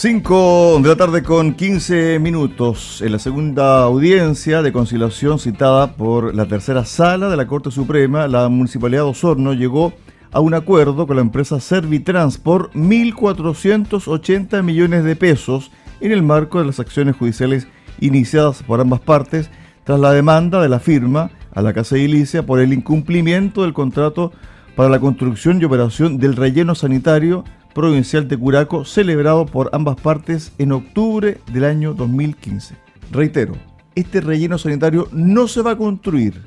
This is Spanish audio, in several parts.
5 de la tarde con 15 minutos. En la segunda audiencia de conciliación citada por la tercera sala de la Corte Suprema, la Municipalidad de Osorno llegó a un acuerdo con la empresa Servitrans por 1.480 millones de pesos en el marco de las acciones judiciales iniciadas por ambas partes tras la demanda de la firma a la Casa Edilicia por el incumplimiento del contrato para la construcción y operación del relleno sanitario provincial de Curaco celebrado por ambas partes en octubre del año 2015. Reitero, este relleno sanitario no se va a construir.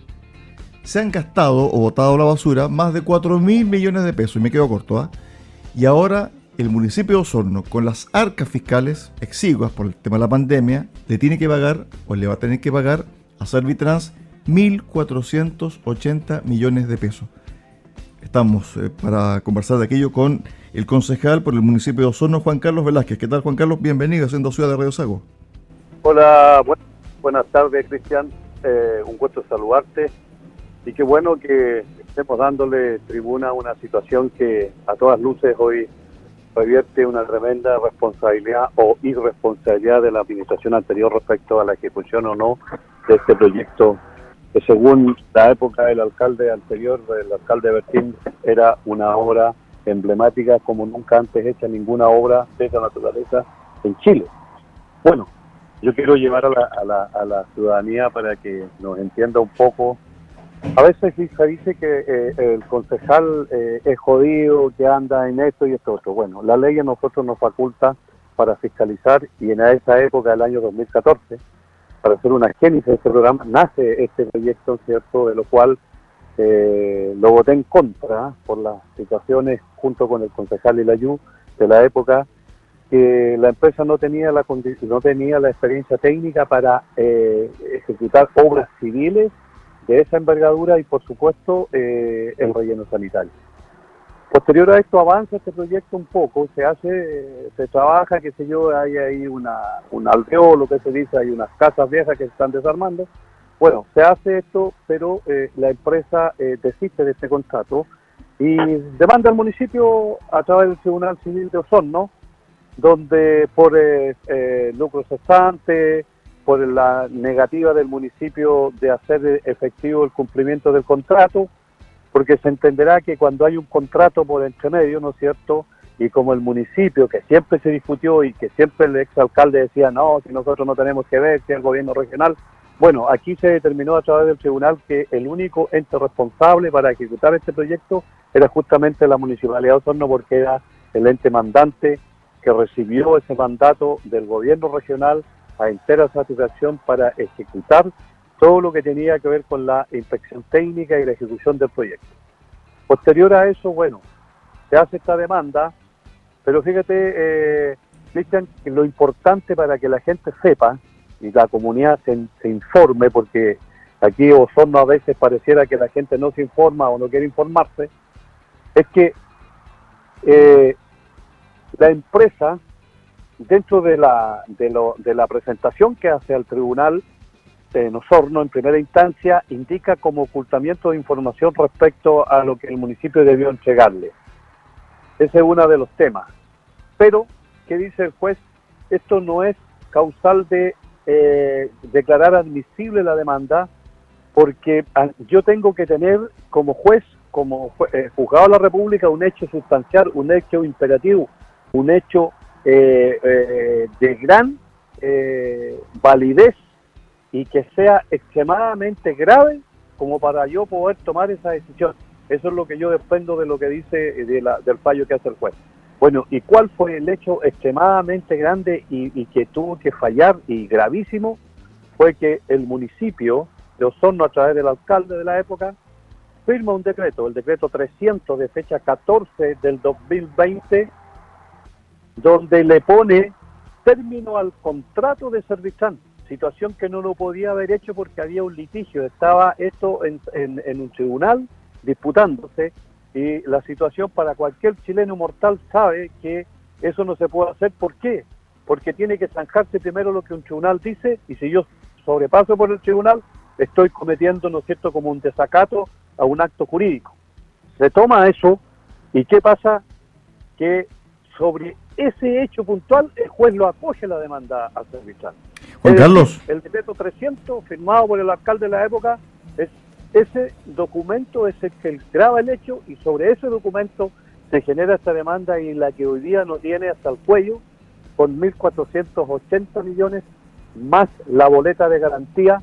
Se han gastado o botado la basura más de 4 mil millones de pesos, y me quedo corto, ¿ah? Y ahora el municipio de Osorno, con las arcas fiscales exiguas por el tema de la pandemia, le tiene que pagar o le va a tener que pagar a Servitrans 1.480 millones de pesos. Estamos eh, para conversar de aquello con el concejal por el municipio de Osorno, Juan Carlos Velázquez. ¿Qué tal, Juan Carlos? Bienvenido a Siendo Ciudad de Radio Sago. Hola, buenas tardes, Cristian. Eh, un gusto saludarte. Y qué bueno que estemos dándole tribuna a una situación que a todas luces hoy revierte una tremenda responsabilidad o irresponsabilidad de la administración anterior respecto a la ejecución o no de este proyecto que según la época del alcalde anterior, del alcalde Bertín, era una obra emblemática como nunca antes hecha ninguna obra de esa naturaleza en Chile. Bueno, yo quiero llevar a la, a la, a la ciudadanía para que nos entienda un poco. A veces se dice que eh, el concejal eh, es jodido, que anda en esto y esto otro. Bueno, la ley a nosotros nos faculta para fiscalizar y en esa época, del año 2014, para hacer una génesis de este programa, nace este proyecto, ¿cierto?, de lo cual eh, lo voté en contra por las situaciones junto con el concejal Ilayú de la época que la empresa no tenía la no tenía la experiencia técnica para eh, ejecutar obras civiles de esa envergadura y por supuesto eh, el relleno sanitario. Posterior a esto avanza este proyecto un poco, se hace, se trabaja, qué sé yo, hay ahí una, un alveolo que se dice, hay unas casas viejas que se están desarmando, bueno, se hace esto, pero eh, la empresa eh, desiste de este contrato y demanda al municipio a través del Tribunal Civil de Osorno, donde por eh, eh lucro cesante, por la negativa del municipio de hacer efectivo el cumplimiento del contrato, porque se entenderá que cuando hay un contrato por entre medio, ¿no es cierto?, y como el municipio, que siempre se discutió y que siempre el exalcalde decía, no, si nosotros no tenemos que ver, si el gobierno regional, bueno, aquí se determinó a través del tribunal que el único ente responsable para ejecutar este proyecto era justamente la Municipalidad de Osorno porque era el ente mandante que recibió ese mandato del gobierno regional a entera satisfacción para ejecutar todo lo que tenía que ver con la inspección técnica y la ejecución del proyecto. Posterior a eso, bueno, se hace esta demanda, pero fíjate, eh, lo importante para que la gente sepa y la comunidad se, informe, porque aquí Osorno a veces pareciera que la gente no se informa o no quiere informarse, es que eh, la empresa, dentro de la, de la presentación que hace al tribunal en Osorno en primera instancia, indica como ocultamiento de información respecto a lo que el municipio debió entregarle. Ese es uno de los temas. Pero, ¿qué dice el juez? Esto no es causal de eh, declarar admisible la demanda porque ah, yo tengo que tener como juez, como eh, juzgado de la República, un hecho sustancial, un hecho imperativo, un hecho eh, de gran validez y que sea extremadamente grave como para yo poder tomar esa decisión. Eso es lo que yo dependo de lo que dice la, del fallo que hace el juez. Bueno, ¿y cuál fue el hecho extremadamente grande y, que tuvo que fallar y gravísimo? Fue que el municipio de Osorno, a través del alcalde de la época, firma un decreto, el decreto 300 de fecha 14 del 2020, donde le pone término al contrato de Servichan, situación que no lo podía haber hecho porque había un litigio, estaba esto en un tribunal disputándose y la situación para cualquier chileno mortal sabe que eso no se puede hacer. ¿Por qué? Porque tiene que zanjarse primero lo que un tribunal dice y si yo sobrepaso por el tribunal, estoy cometiendo, ¿no es cierto?, como un desacato a un acto jurídico. Se toma eso y ¿qué pasa? Que sobre ese hecho puntual, el juez lo acoge la demanda a Servitran. Juan Carlos. El decreto 300, firmado por el alcalde de la época, es ese documento es el que graba el hecho y sobre ese documento se genera esta demanda y la que hoy día no tiene hasta el cuello con 1.480 millones más la boleta de garantía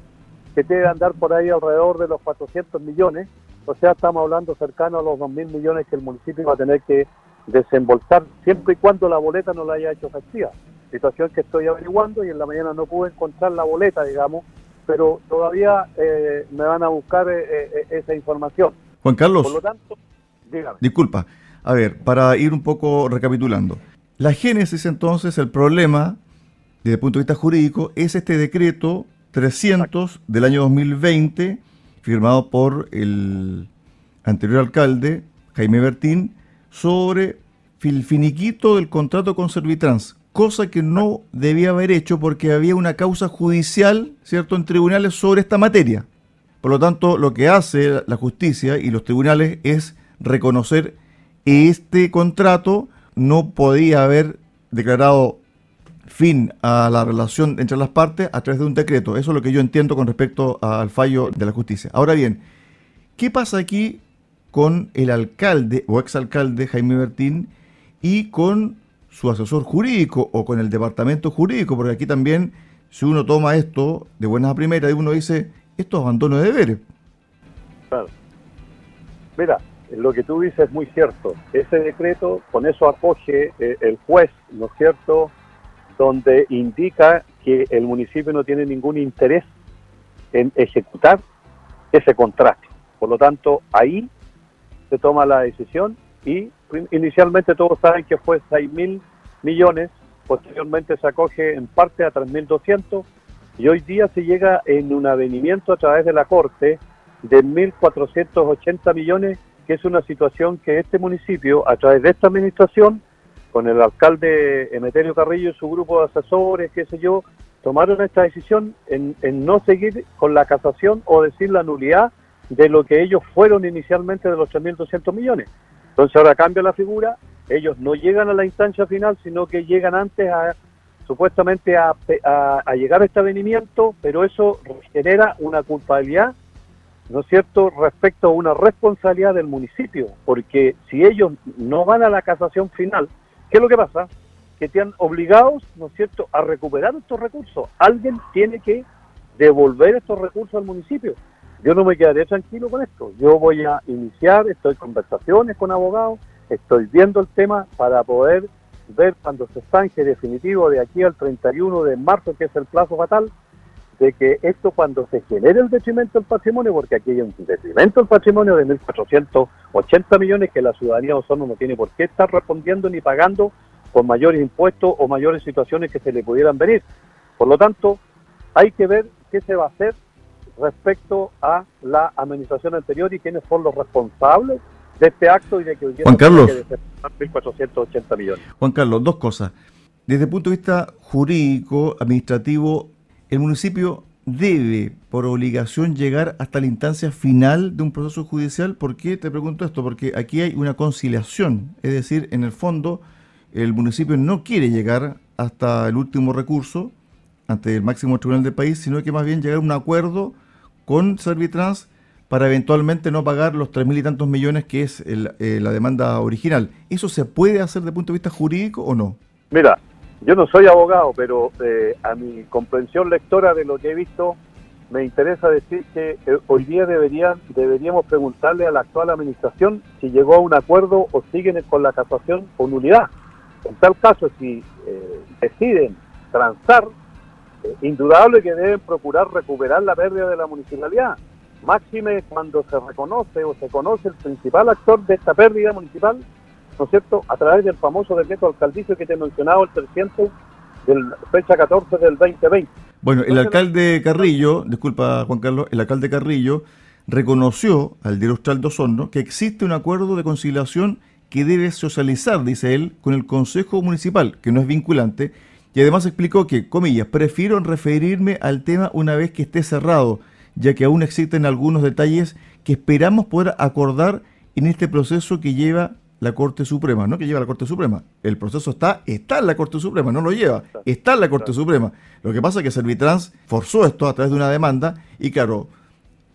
que debe andar por ahí alrededor de los 400 millones. O sea, estamos hablando cercano a los 2.000 millones que el municipio va a tener que desembolsar siempre y cuando la boleta no la haya hecho efectiva. Situación que estoy averiguando y en la mañana no pude encontrar la boleta, digamos, pero todavía eh, me van a buscar eh, eh, esa información. Juan Carlos. Por lo tanto, dígame. Disculpa. A ver, para ir un poco recapitulando. La génesis entonces, el problema, desde el punto de vista jurídico, es este decreto 300 del año 2020, firmado por el anterior alcalde, Jaime Bertín, sobre el finiquito del contrato con Servitrans, cosa que no debía haber hecho porque había una causa judicial, ¿cierto?, en tribunales sobre esta materia. Por lo tanto, lo que hace la justicia y los tribunales es reconocer este contrato no podía haber declarado fin a la relación entre las partes a través de un decreto. Eso es lo que yo entiendo con respecto al fallo de la justicia. Ahora bien, ¿qué pasa aquí con el alcalde o exalcalde Jaime Bertín y con su asesor jurídico o con el departamento jurídico? Porque aquí también, si uno toma esto de buenas a primeras, uno dice, esto es abandono de deberes. Claro. Mira, lo que tú dices es muy cierto. Ese decreto, con eso acoge eh, el juez, ¿no es cierto?, donde indica que el municipio no tiene ningún interés en ejecutar ese contrato. Por lo tanto, ahí se toma la decisión y inicialmente todos saben que fue 6 mil millones, posteriormente se acoge en parte a 3.200 y hoy día se llega en un avenimiento a través de la Corte de 1.480 millones que es una situación que este municipio, a través de esta administración, con el alcalde Emeterio Carrillo y su grupo de asesores, qué sé yo, tomaron esta decisión en, no seguir con la casación o decir la nulidad de lo que ellos fueron inicialmente de los 3.200 millones. Entonces ahora cambia la figura, ellos no llegan a la instancia final, sino que llegan antes a supuestamente a, a llegar a este avenimiento, pero eso genera una culpabilidad ¿no es cierto?, respecto a una responsabilidad del municipio, porque si ellos no van a la casación final, ¿qué es lo que pasa? Que están obligados, ¿no es cierto?, a recuperar estos recursos. Alguien tiene que devolver estos recursos al municipio. Yo no me quedaré tranquilo con esto. Yo voy a iniciar, estoy en conversaciones con abogados, estoy viendo el tema para poder ver cuando se estanque definitivo de aquí al 31 de marzo, que es el plazo fatal, de que esto cuando se genere el detrimento del patrimonio, porque aquí hay un detrimento del patrimonio de 1.480 millones que la ciudadanía Osorno no tiene por qué estar respondiendo ni pagando por mayores impuestos o mayores situaciones que se le pudieran venir. Por lo tanto, hay que ver qué se va a hacer respecto a la administración anterior y quiénes son los responsables de este acto y de que hoy Juan Carlos. 1.480 millones. Juan Carlos, dos cosas. Desde el punto de vista jurídico, administrativo, el municipio debe por obligación llegar hasta la instancia final de un proceso judicial. ¿Por qué te pregunto esto? Porque aquí hay una conciliación, es decir, en el fondo el municipio no quiere llegar hasta el último recurso ante el máximo tribunal del país, sino que más bien llegar a un acuerdo con Servitrans para eventualmente no pagar los tres mil y tantos millones que es eh, la demanda original. ¿Eso se puede hacer desde el punto de vista jurídico o no? Mira, yo no soy abogado, pero eh, a mi comprensión lectora de lo que he visto, me interesa decir que eh, hoy día deberían, deberíamos preguntarle a la actual administración si llegó a un acuerdo o siguen con la casación o nulidad. En tal caso, si eh, deciden transar, indudable que deben procurar recuperar la pérdida de la municipalidad. Máxime cuando se reconoce o se conoce el principal actor de esta pérdida municipal, ¿no es cierto?, a través del famoso decreto alcaldicio que te he mencionado, el 300, del fecha 14 del 2020. Bueno, el alcalde Carrillo, disculpa Juan Carlos, el alcalde Carrillo reconoció al diario Austral de Osorno que existe un acuerdo de conciliación que debe socializar, dice él, con el Consejo Municipal, que no es vinculante, y además explicó que, comillas, prefiero referirme al tema una vez que esté cerrado, ya que aún existen algunos detalles que esperamos poder acordar en este proceso que lleva la Corte Suprema, no que lleva la Corte Suprema. El proceso está, está en la Corte Suprema, no lo lleva, está en la Corte Suprema. Lo que pasa es que Servitrans forzó esto a través de una demanda y claro,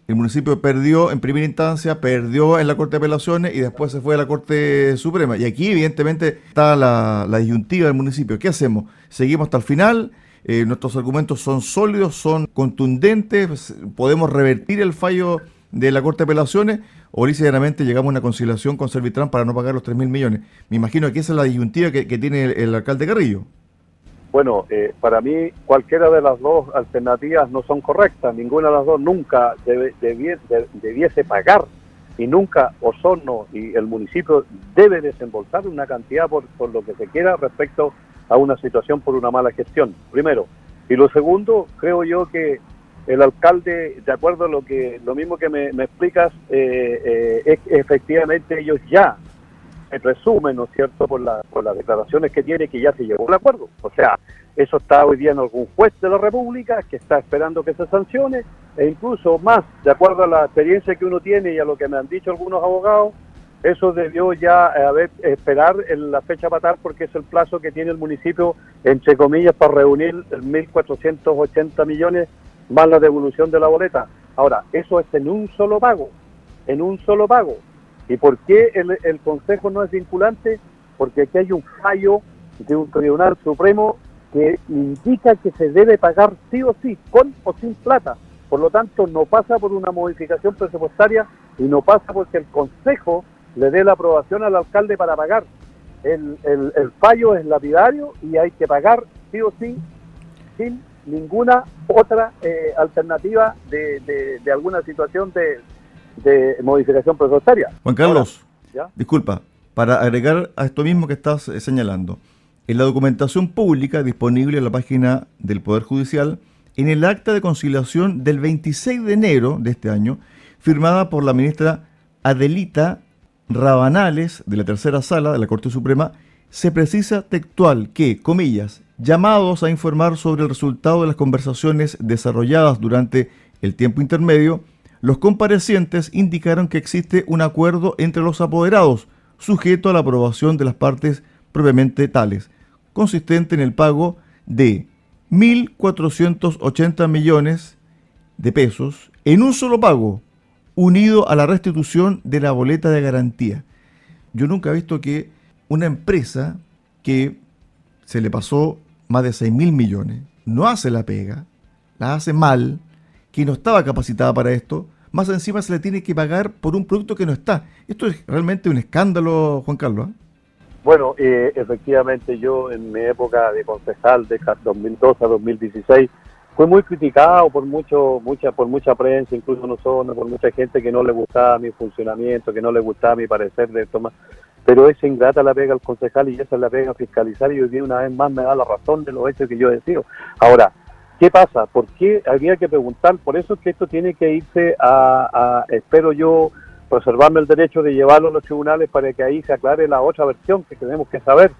el municipio perdió en primera instancia, perdió en la Corte de Apelaciones y después se fue a la Corte Suprema. Y aquí evidentemente está la, la disyuntiva del municipio. ¿Qué hacemos? ¿Seguimos hasta el final? Eh, nuestros argumentos son sólidos, son contundentes, podemos revertir el fallo de la Corte de Apelaciones o llanamente llegamos a una conciliación con Servitrán para no pagar los 3 mil millones. Me imagino que esa es la disyuntiva que, tiene el, alcalde Carrillo. Bueno, eh, para mí cualquiera de las dos alternativas no son correctas. Ninguna de las dos nunca debiese pagar y nunca Osorno y el municipio debe desembolsar una cantidad por, por lo que se quiera respecto a una situación por una mala gestión, primero. Y lo segundo, creo yo que el alcalde, de acuerdo a lo que lo mismo que me, explicas, eh, eh, efectivamente ellos ya resumen, ¿no es cierto?, por, la, por las declaraciones que tiene que ya se llegó a un acuerdo. O sea, eso está hoy día en algún juez de la República que está esperando que se sancione e incluso más, de acuerdo a la experiencia que uno tiene y a lo que me han dicho algunos abogados, eso debió ya eh, haber esperar en la fecha patar porque es el plazo que tiene el municipio, entre comillas, para reunir 1.480 millones más la devolución de la boleta. Ahora, eso es en un solo pago, en un solo pago. ¿Y por qué el, el Consejo no es vinculante? Porque aquí hay un fallo de un Tribunal Supremo que indica que se debe pagar sí o sí, con o sin plata. Por lo tanto, no pasa por una modificación presupuestaria y no pasa porque el Consejo le dé la aprobación al alcalde para pagar. El, el, fallo es lapidario y hay que pagar sí o sí sin ninguna otra eh, alternativa de, de, alguna situación de, de modificación presupuestaria. Juan Carlos, disculpa, para agregar a esto mismo que estás eh, señalando, en la documentación pública disponible en la página del Poder Judicial, en el acta de conciliación del 26 de enero de este año, firmada por la ministra Adelita Rabanales de la tercera sala de la Corte Suprema, se precisa textual que, comillas, llamados a informar sobre el resultado de las conversaciones desarrolladas durante el tiempo intermedio, los comparecientes indicaron que existe un acuerdo entre los apoderados, sujeto a la aprobación de las partes propiamente tales, consistente en el pago de 1.480 millones de pesos en un solo pago, unido a la restitución de la boleta de garantía. Yo nunca he visto que una empresa que se le pasó más de 6 mil millones, no hace la pega, la hace mal, que no estaba capacitada para esto, más encima se le tiene que pagar por un producto que no está. Esto es realmente un escándalo, Juan Carlos. ¿eh? Bueno, eh, efectivamente yo en mi época de concejal de 2012 a 2016 fue muy criticado por mucho, mucha, por mucha prensa, incluso nosotros, por mucha gente que no le gustaba mi funcionamiento, que no le gustaba mi parecer de más. Pero es ingrata la pega al concejal y esa es la pega fiscalizar y hoy día una vez más me da la razón de los hechos que yo decido. Ahora, ¿qué pasa? ¿Por qué habría que preguntar? Por eso es que esto tiene que irse a, espero yo, reservarme el derecho de llevarlo a los tribunales para que ahí se aclare la otra versión que tenemos que saber.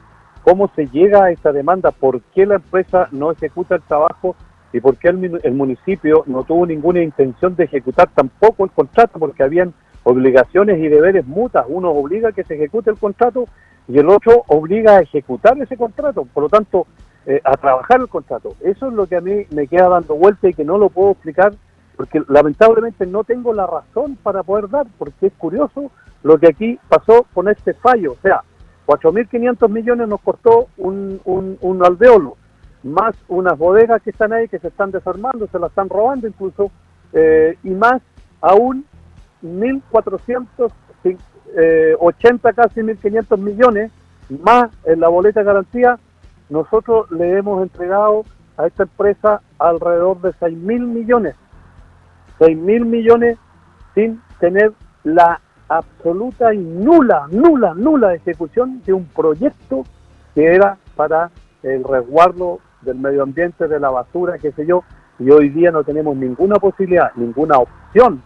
¿Cómo se llega a esta demanda? ¿Por qué la empresa no ejecuta el trabajo y por qué el, municipio no tuvo ninguna intención de ejecutar tampoco el contrato, porque habían obligaciones y deberes mutas. Uno obliga a que se ejecute el contrato y el otro obliga a ejecutar ese contrato, por lo tanto, eh, a trabajar el contrato. Eso es lo que a mí me queda dando vuelta y que no lo puedo explicar porque lamentablemente no tengo la razón para poder dar, porque es curioso lo que aquí pasó con este fallo. O sea, 4.500 millones nos costó un, un, un más unas bodegas que están ahí que se están desarmando, se las están robando incluso, eh, y más aún 1.480, eh, casi 1.500 millones, más en la boleta de garantía, nosotros le hemos entregado a esta empresa alrededor de 6.000 millones. 6.000 millones sin tener la absoluta y nula, nula, nula ejecución de un proyecto que era para el resguardo del medio ambiente, de la basura, qué sé yo, y hoy día no tenemos ninguna posibilidad, ninguna opción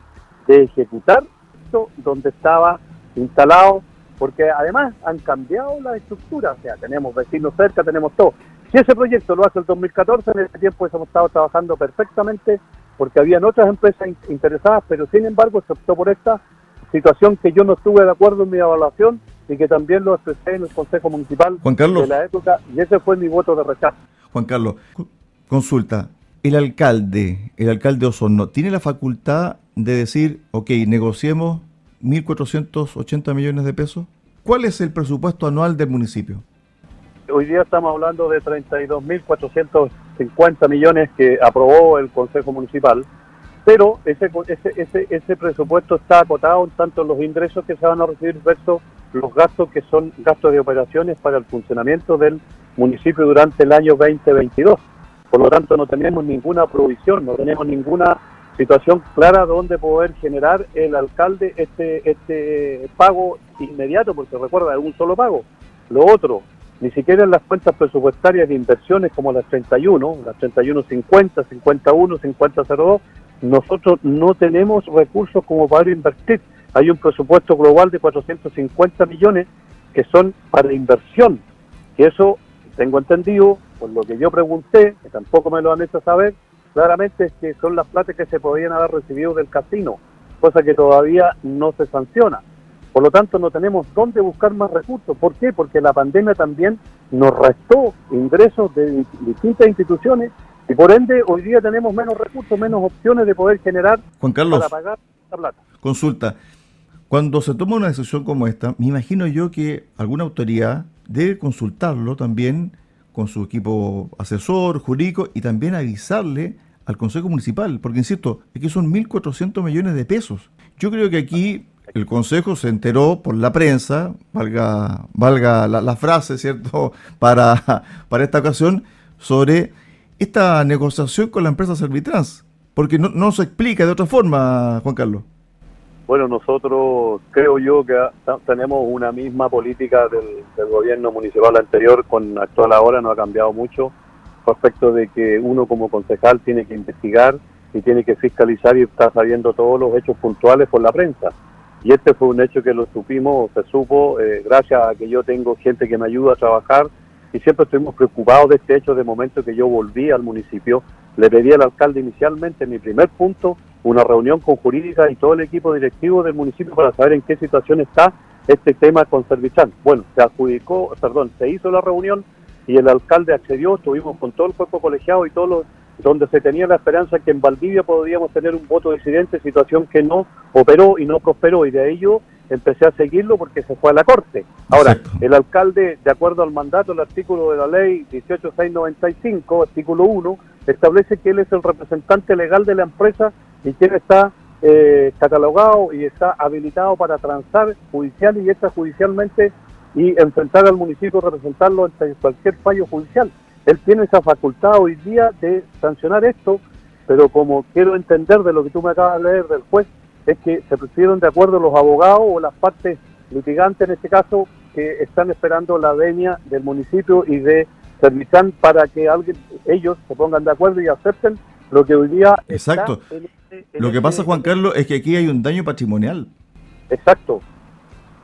de ejecutar esto donde estaba instalado, porque además han cambiado la estructura, o sea, tenemos vecinos cerca, tenemos todo. Si ese proyecto lo hace el 2014, en ese tiempo hemos estado trabajando perfectamente, porque habían otras empresas interesadas, pero sin embargo se optó por esta situación que yo no estuve de acuerdo en mi evaluación, y que también lo expresé en el Consejo Municipal Juan Carlos. de la época y ese fue mi voto de rechazo. Juan Carlos, consulta. El alcalde, el alcalde Osorno, ¿tiene la facultad de decir, ok, negociemos 1.480 millones de pesos? ¿Cuál es el presupuesto anual del municipio? Hoy día estamos hablando de 32.450 millones que aprobó el Consejo Municipal, pero ese, ese, ese, ese presupuesto está acotado en tanto los ingresos que se van a recibir versus los gastos que son gastos de operaciones para el funcionamiento del municipio durante el año 2022. Por lo tanto, no tenemos ninguna provisión, no tenemos ninguna situación clara donde poder generar el alcalde este, este pago inmediato, porque recuerda, es un solo pago. Lo otro, ni siquiera en las cuentas presupuestarias de inversiones como las 31, las 3150, 51, 5002, nosotros no tenemos recursos como para invertir. Hay un presupuesto global de 450 millones que son para inversión, que eso tengo entendido, por lo que yo pregunté, que tampoco me lo han hecho saber, claramente es que son las plata que se podían haber recibido del casino, cosa que todavía no se sanciona. Por lo tanto, no tenemos dónde buscar más recursos. ¿Por qué? Porque la pandemia también nos restó ingresos de distintas instituciones y por ende hoy día tenemos menos recursos, menos opciones de poder generar Juan Carlos, para pagar la plata. Consulta. Cuando se toma una decisión como esta, me imagino yo que alguna autoridad debe consultarlo también con su equipo asesor, jurídico y también avisarle al Consejo Municipal, porque insisto, que son 1.400 millones de pesos. Yo creo que aquí el Consejo se enteró por la prensa, valga, valga la, frase, ¿cierto?, para, para esta ocasión, sobre esta negociación con la empresa Servitrans, porque no, no se explica de otra forma, Juan Carlos. Bueno, nosotros creo yo que tenemos una misma política del, del, gobierno municipal anterior con actual ahora, no ha cambiado mucho respecto de que uno como concejal tiene que investigar y tiene que fiscalizar y está sabiendo todos los hechos puntuales por la prensa. Y este fue un hecho que lo supimos, se supo, eh, gracias a que yo tengo gente que me ayuda a trabajar y siempre estuvimos preocupados de este hecho de momento que yo volví al municipio. Le pedí al alcalde inicialmente, en mi primer punto, una reunión con jurídica y todo el equipo directivo del municipio para saber en qué situación está este tema con Servichan. Bueno, se adjudicó, perdón, se hizo la reunión y el alcalde accedió, estuvimos con todo el cuerpo colegiado y todo lo, donde se tenía la esperanza que en Valdivia podríamos tener un voto disidente, situación que no operó y no prosperó y de yo empecé a seguirlo porque se fue a la corte. Ahora, Exacto. el alcalde, de acuerdo al mandato, el artículo de la ley 18695, artículo 1, establece que él es el representante legal de la empresa y quien está eh, catalogado y está habilitado para transar judicial y extrajudicialmente y enfrentar al municipio, representarlo ante cualquier fallo judicial. Él tiene esa facultad hoy día de sancionar esto, pero como quiero entender de lo que tú me acabas de leer del juez, es que se pusieron de acuerdo los abogados o las partes litigantes en este caso que están esperando la venia del municipio y de Servicán para que alguien, ellos se pongan de acuerdo y acepten lo que hoy día Exacto. En este, en lo que pasa, Juan Carlos, es que aquí hay un daño patrimonial. Exacto.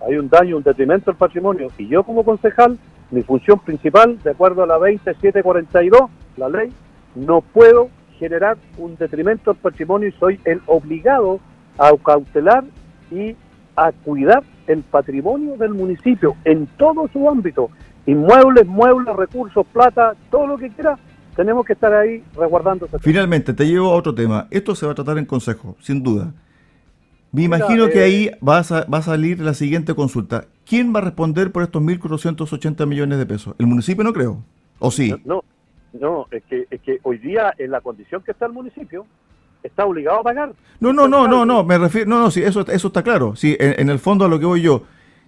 Hay un daño, un detrimento al patrimonio. Y yo como concejal, mi función principal, de acuerdo a la 2742, la ley, no puedo generar un detrimento al patrimonio y soy el obligado a cautelar y a cuidar el patrimonio del municipio en todo su ámbito. Inmuebles, muebles, recursos, plata, todo lo que quiera, tenemos que estar ahí resguardando. Finalmente, te llevo a otro tema. Esto se va a tratar en consejo, sin duda. Me imagino Mira, que eh, ahí va a, va a, salir la siguiente consulta. ¿Quién va a responder por estos 1.480 millones de pesos? ¿El municipio no creo? ¿O sí? No, no, es, que, es que hoy día en la condición que está el municipio está obligado a pagar. No, no, no, no, no, me refiero, no, no, sí, eso, eso está claro. Sí, en, en el fondo a lo que voy yo.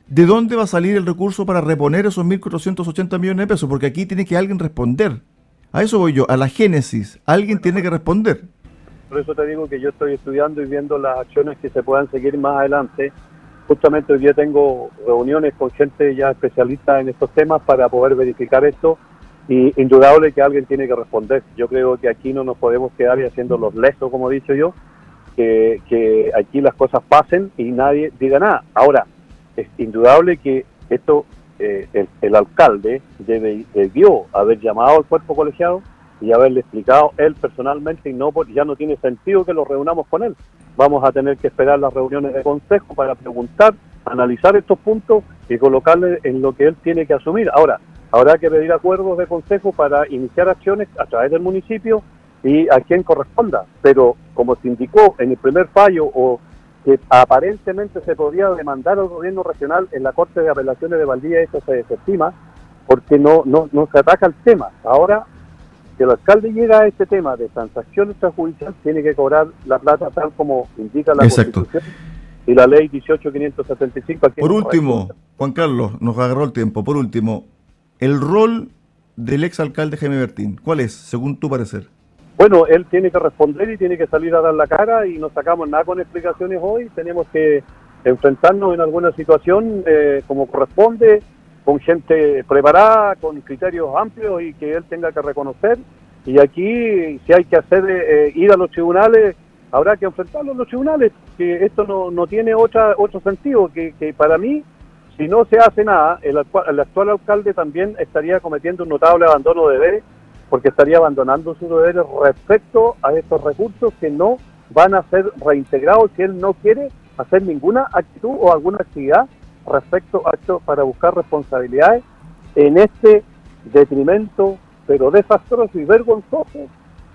¿De dónde va a salir el recurso para reponer esos 1.480 millones de pesos? Porque aquí tiene que alguien responder. A eso voy yo, a la génesis. Alguien tiene que responder. Por eso te digo que yo estoy estudiando y viendo las acciones que se puedan seguir más adelante. Justamente hoy día tengo reuniones con gente ya especialista en estos temas para poder verificar esto y indudable que alguien tiene que responder. Yo creo que aquí no nos podemos quedar y haciendo los lesos, como he dicho yo, que, aquí las cosas pasen y nadie diga nada. Ahora, es indudable que esto eh, el, el, alcalde debe, debió haber llamado al cuerpo colegiado y haberle explicado él personalmente y no ya no tiene sentido que lo reunamos con él. Vamos a tener que esperar las reuniones de consejo para preguntar, analizar estos puntos y colocarle en lo que él tiene que asumir. Ahora, habrá que pedir acuerdos de consejo para iniciar acciones a través del municipio y a quien corresponda. Pero como se indicó en el primer fallo o que aparentemente se podía demandar al gobierno regional en la Corte de Apelaciones de Valdía, eso se desestima porque no, no, no se ataca el tema. Ahora, si el alcalde llega a este tema de transacción extrajudicial, tiene que cobrar la plata tal como indica la Constitución y la ley 18575. Por último, Juan Carlos, nos agarró el tiempo. Por último, el rol del exalcalde Jaime Bertín, ¿cuál es, según tu parecer? Bueno, él tiene que responder y tiene que salir a dar la cara y no sacamos nada con explicaciones hoy. Tenemos que enfrentarnos en alguna situación eh, como corresponde, con gente preparada, con criterios amplios y que él tenga que reconocer. Y aquí, si hay que hacer eh, ir a los tribunales, habrá que enfrentarlo en los tribunales, que esto no, no tiene otra, otro sentido, que, que para mí si no se hace nada, el el actual alcalde también estaría cometiendo un notable abandono de deberes, porque estaría abandonando sus deberes respecto a estos recursos que no van a ser reintegrados si él no quiere hacer ninguna actitud o alguna actividad respecto a esto para buscar responsabilidades en este detrimento, pero desastroso y vergonzoso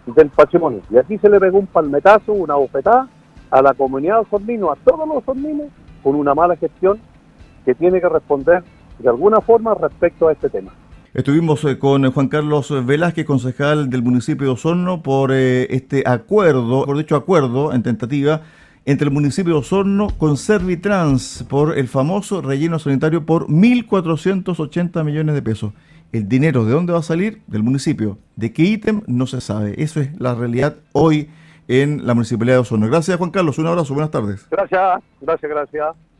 del patrimonio. Y aquí se le pegó un palmetazo, una bofetada a la comunidad de Osornino, a todos los Osorninos, con una mala gestión que tiene que responder de alguna forma respecto a este tema. Estuvimos eh, con Juan Carlos Velázquez, concejal del municipio de Osorno, por eh, este acuerdo, por dicho acuerdo en tentativa entre el municipio de Osorno con Servitrans por el famoso relleno sanitario por 1.480 millones de pesos. El dinero de dónde va a salir? Del municipio. ¿De qué ítem? No se sabe. Eso es la realidad hoy en la municipalidad de Osorno. Gracias Juan Carlos, un abrazo, buenas tardes. Gracias, gracias, gracias.